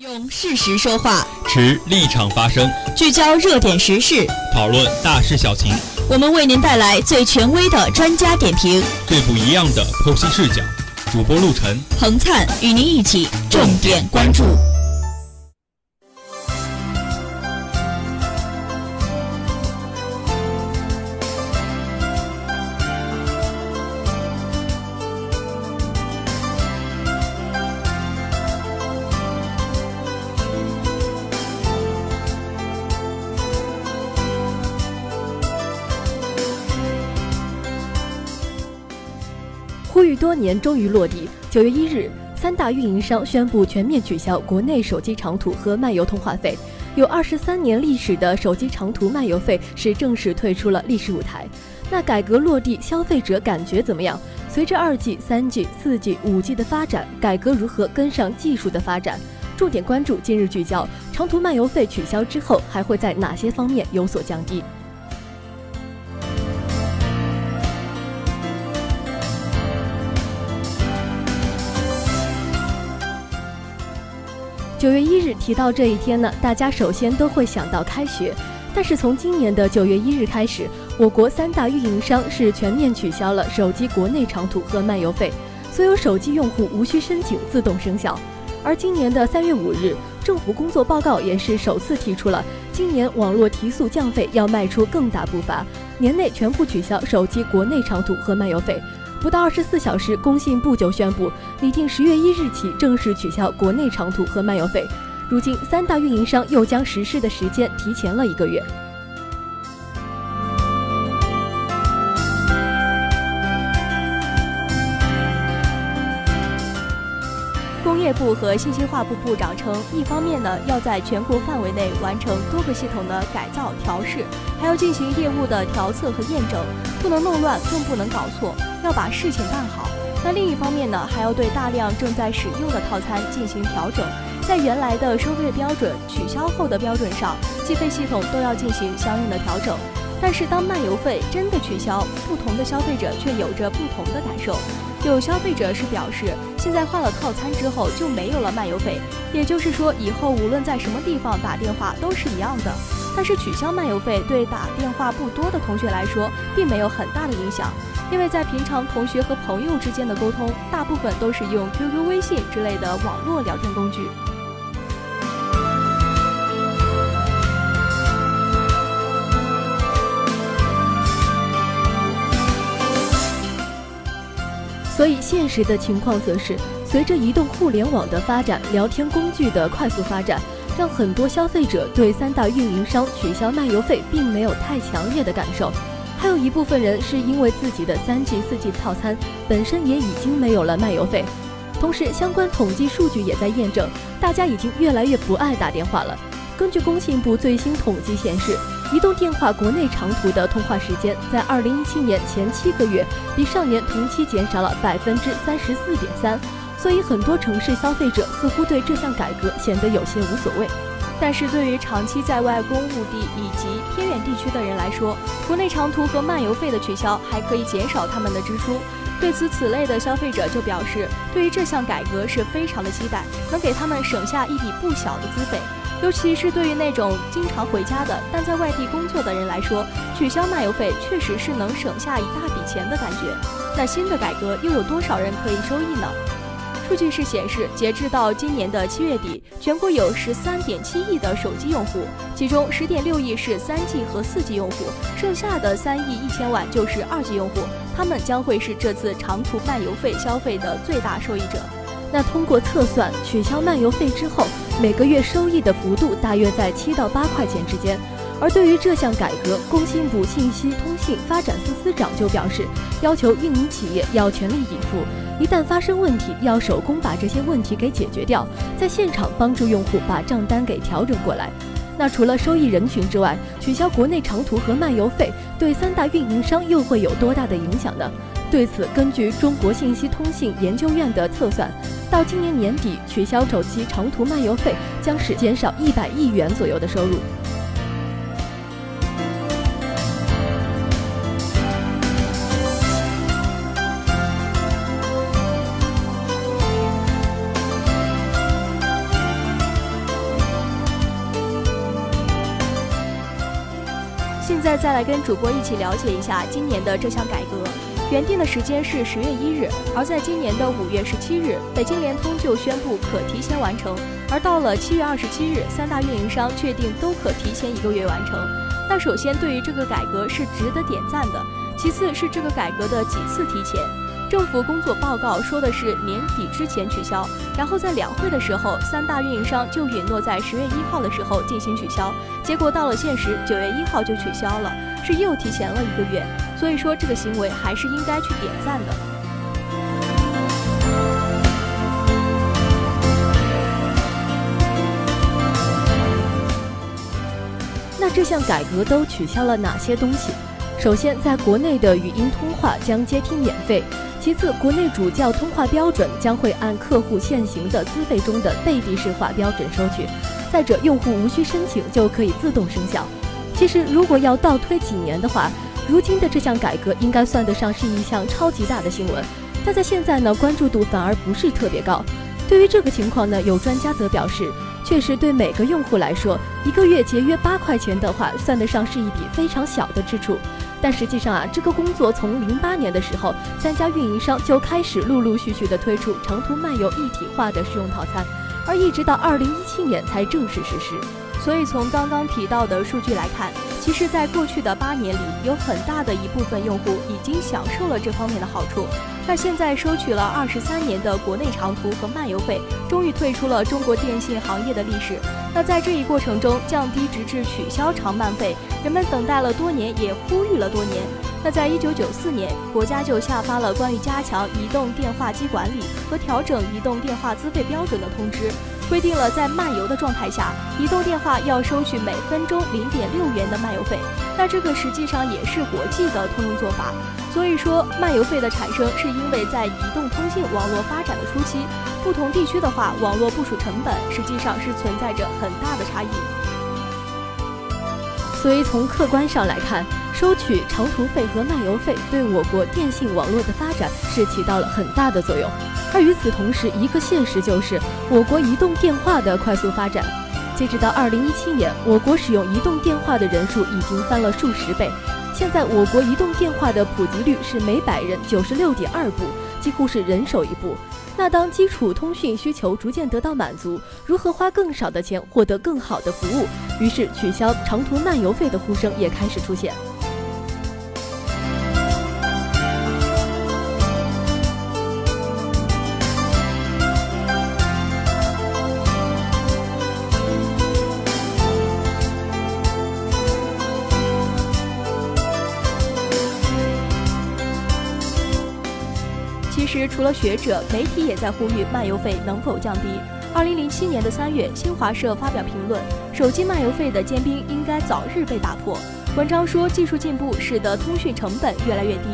用事实说话，持立场发声，聚焦热点时事，讨论大事小情。我们为您带来最权威的专家点评，最不一样的剖析视角。主播陆晨、彭灿与您一起重点关注。多年终于落地。九月一日，三大运营商宣布全面取消国内手机长途和漫游通话费，有二十三年历史的手机长途漫游费是正式退出了历史舞台。那改革落地，消费者感觉怎么样？随着二 G、三 G、四 G、五 G 的发展，改革如何跟上技术的发展？重点关注今日聚焦：长途漫游费取消之后，还会在哪些方面有所降低？九月一日提到这一天呢，大家首先都会想到开学。但是从今年的九月一日开始，我国三大运营商是全面取消了手机国内长途和漫游费，所有手机用户无需申请，自动生效。而今年的三月五日，政府工作报告也是首次提出了今年网络提速降费要迈出更大步伐，年内全部取消手机国内长途和漫游费。不到二十四小时，工信部就宣布拟定十月一日起正式取消国内长途和漫游费。如今，三大运营商又将实施的时间提前了一个月。业部和信息化部部长称，一方面呢，要在全国范围内完成多个系统的改造调试，还要进行业务的调测和验证，不能弄乱，更不能搞错，要把事情办好。那另一方面呢，还要对大量正在使用的套餐进行调整，在原来的收费标准取消后的标准上，计费系统都要进行相应的调整。但是，当漫游费真的取消，不同的消费者却有着不同的感受。有消费者是表示，现在换了套餐之后就没有了漫游费，也就是说，以后无论在什么地方打电话都是一样的。但是取消漫游费对打电话不多的同学来说，并没有很大的影响，因为在平常同学和朋友之间的沟通，大部分都是用 QQ、微信之类的网络聊天工具。所以，现实的情况则是，随着移动互联网的发展，聊天工具的快速发展，让很多消费者对三大运营商取消漫游费并没有太强烈的感受。还有一部分人是因为自己的三 G、四 G 套餐本身也已经没有了漫游费。同时，相关统计数据也在验证，大家已经越来越不爱打电话了。根据工信部最新统计显示，移动电话国内长途的通话时间在二零一七年前七个月比上年同期减少了百分之三十四点三，所以很多城市消费者似乎对这项改革显得有些无所谓。但是对于长期在外公务地以及偏远地区的人来说，国内长途和漫游费的取消还可以减少他们的支出。对此，此类的消费者就表示，对于这项改革是非常的期待，能给他们省下一笔不小的资费。尤其是对于那种经常回家的但在外地工作的人来说，取消漫游费确实是能省下一大笔钱的感觉。那新的改革又有多少人可以收益呢？数据是显示，截至到今年的七月底，全国有十三点七亿的手机用户，其中十点六亿是三 G 和四 G 用户，剩下的三亿一千万就是二 G 用户，他们将会是这次长途漫游费消费的最大受益者。那通过测算，取消漫游费之后，每个月收益的幅度大约在七到八块钱之间。而对于这项改革，工信部信息通信发展司司长就表示，要求运营企业要全力以赴，一旦发生问题，要手工把这些问题给解决掉，在现场帮助用户把账单给调整过来。那除了收益人群之外，取消国内长途和漫游费，对三大运营商又会有多大的影响呢？对此，根据中国信息通信研究院的测算，到今年年底取消手机长途漫游费将是减少一百亿元左右的收入。现在再来跟主播一起了解一下今年的这项改革。原定的时间是十月一日，而在今年的五月十七日，北京联通就宣布可提前完成。而到了七月二十七日，三大运营商确定都可提前一个月完成。那首先对于这个改革是值得点赞的，其次是这个改革的几次提前。政府工作报告说的是年底之前取消，然后在两会的时候，三大运营商就允诺在十月一号的时候进行取消，结果到了现实，九月一号就取消了，是又提前了一个月。所以说，这个行为还是应该去点赞的。那这项改革都取消了哪些东西？首先，在国内的语音通话将接听免费；其次，国内主叫通话标准将会按客户现行的资费中的被地式化标准收取；再者，用户无需申请就可以自动生效。其实，如果要倒推几年的话，如今的这项改革应该算得上是一项超级大的新闻，但在现在呢，关注度反而不是特别高。对于这个情况呢，有专家则表示，确实对每个用户来说，一个月节约八块钱的话，算得上是一笔非常小的支出。但实际上啊，这个工作从零八年的时候，三家运营商就开始陆陆续续的推出长途漫游一体化的试用套餐，而一直到二零一七年才正式实施。所以从刚刚提到的数据来看，其实，在过去的八年里，有很大的一部分用户已经享受了这方面的好处。那现在收取了二十三年的国内长途和漫游费，终于退出了中国电信行业的历史。那在这一过程中，降低直至取消长漫费，人们等待了多年，也呼吁了多年。那在一九九四年，国家就下发了关于加强移动电话机管理和调整移动电话资费标准的通知。规定了在漫游的状态下，移动电话要收取每分钟零点六元的漫游费。那这个实际上也是国际的通用做法。所以说，漫游费的产生是因为在移动通信网络发展的初期，不同地区的话，网络部署成本实际上是存在着很大的差异。所以从客观上来看，收取长途费和漫游费对我国电信网络的发展是起到了很大的作用。而与此同时，一个现实就是我国移动电话的快速发展。截止到二零一七年，我国使用移动电话的人数已经翻了数十倍。现在，我国移动电话的普及率是每百人九十六点二部，几乎是人手一部。那当基础通讯需求逐渐得到满足，如何花更少的钱获得更好的服务？于是，取消长途漫游费的呼声也开始出现。除了学者，媒体也在呼吁漫游费能否降低。二零零七年的三月，新华社发表评论：手机漫游费的坚冰应该早日被打破。文章说，技术进步使得通讯成本越来越低，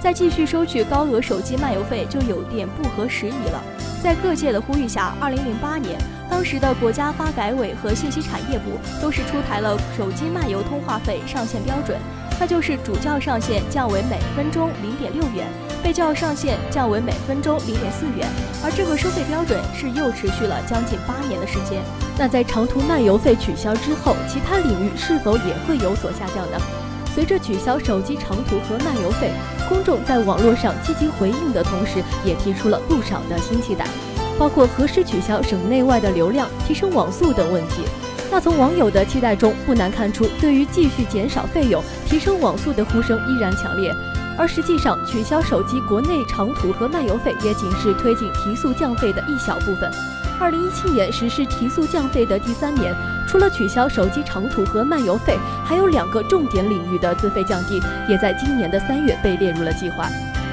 再继续收取高额手机漫游费就有点不合时宜了。在各界的呼吁下，二零零八年，当时的国家发改委和信息产业部都是出台了手机漫游通话费上限标准，那就是主叫上限降为每分钟零点六元。被叫上限降为每分钟零点四元，而这个收费标准是又持续了将近八年的时间。那在长途漫游费取消之后，其他领域是否也会有所下降呢？随着取消手机长途和漫游费，公众在网络上积极回应的同时，也提出了不少的新期待，包括何时取消省内外的流量、提升网速等问题。那从网友的期待中，不难看出，对于继续减少费用、提升网速的呼声依然强烈。而实际上，取消手机国内长途和漫游费也仅是推进提速降费的一小部分。二零一七年实施提速降费的第三年，除了取消手机长途和漫游费，还有两个重点领域的资费降低，也在今年的三月被列入了计划。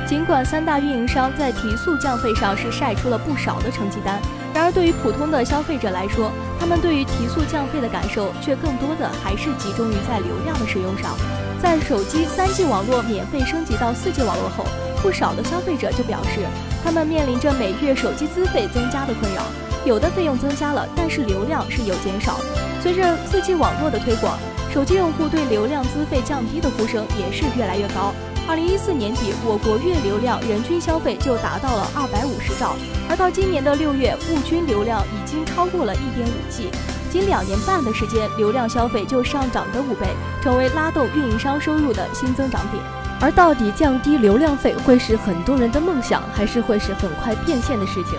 尽管三大运营商在提速降费上是晒出了不少的成绩单，然而对于普通的消费者来说，他们对于提速降费的感受却更多的还是集中于在流量的使用上。在手机三 G 网络免费升级到四 G 网络后，不少的消费者就表示，他们面临着每月手机资费增加的困扰。有的费用增加了，但是流量是有减少。随着四 G 网络的推广，手机用户对流量资费降低的呼声也是越来越高。二零一四年底，我国月流量人均消费就达到了二百五十兆，而到今年的六月，物均流量已经超过了一点五 G。仅两年半的时间，流量消费就上涨的五倍，成为拉动运营商收入的新增长点。而到底降低流量费会是很多人的梦想，还是会是很快变现的事情？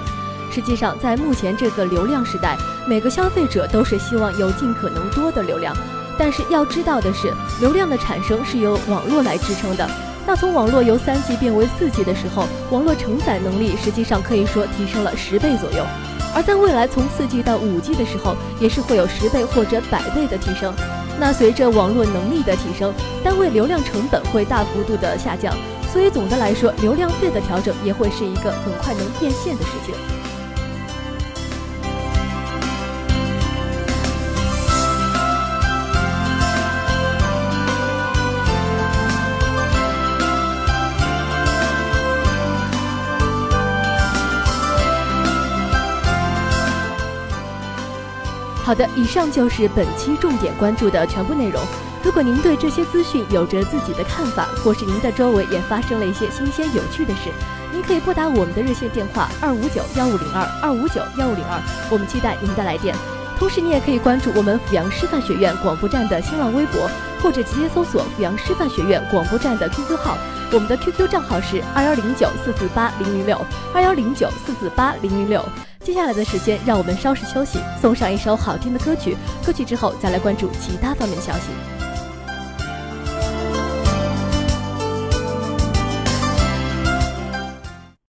实际上，在目前这个流量时代，每个消费者都是希望有尽可能多的流量。但是要知道的是，流量的产生是由网络来支撑的。那从网络由三 G 变为四 G 的时候，网络承载能力实际上可以说提升了十倍左右。而在未来从四 G 到五 G 的时候，也是会有十倍或者百倍的提升。那随着网络能力的提升，单位流量成本会大幅度的下降。所以总的来说，流量费的调整也会是一个很快能变现的事情。好的，以上就是本期重点关注的全部内容。如果您对这些资讯有着自己的看法，或是您的周围也发生了一些新鲜有趣的事，您可以拨打我们的热线电话二五九幺五零二二五九幺五零二，我们期待您的来电。同时，你也可以关注我们阜阳师范学院广播站的新浪微博，或者直接搜索阜阳师范学院广播站的 QQ 号，我们的 QQ 账号是二幺零九四四八零零六二幺零九四四八零零六。接下来的时间，让我们稍事休息，送上一首好听的歌曲。歌曲之后，再来关注其他方面的消息。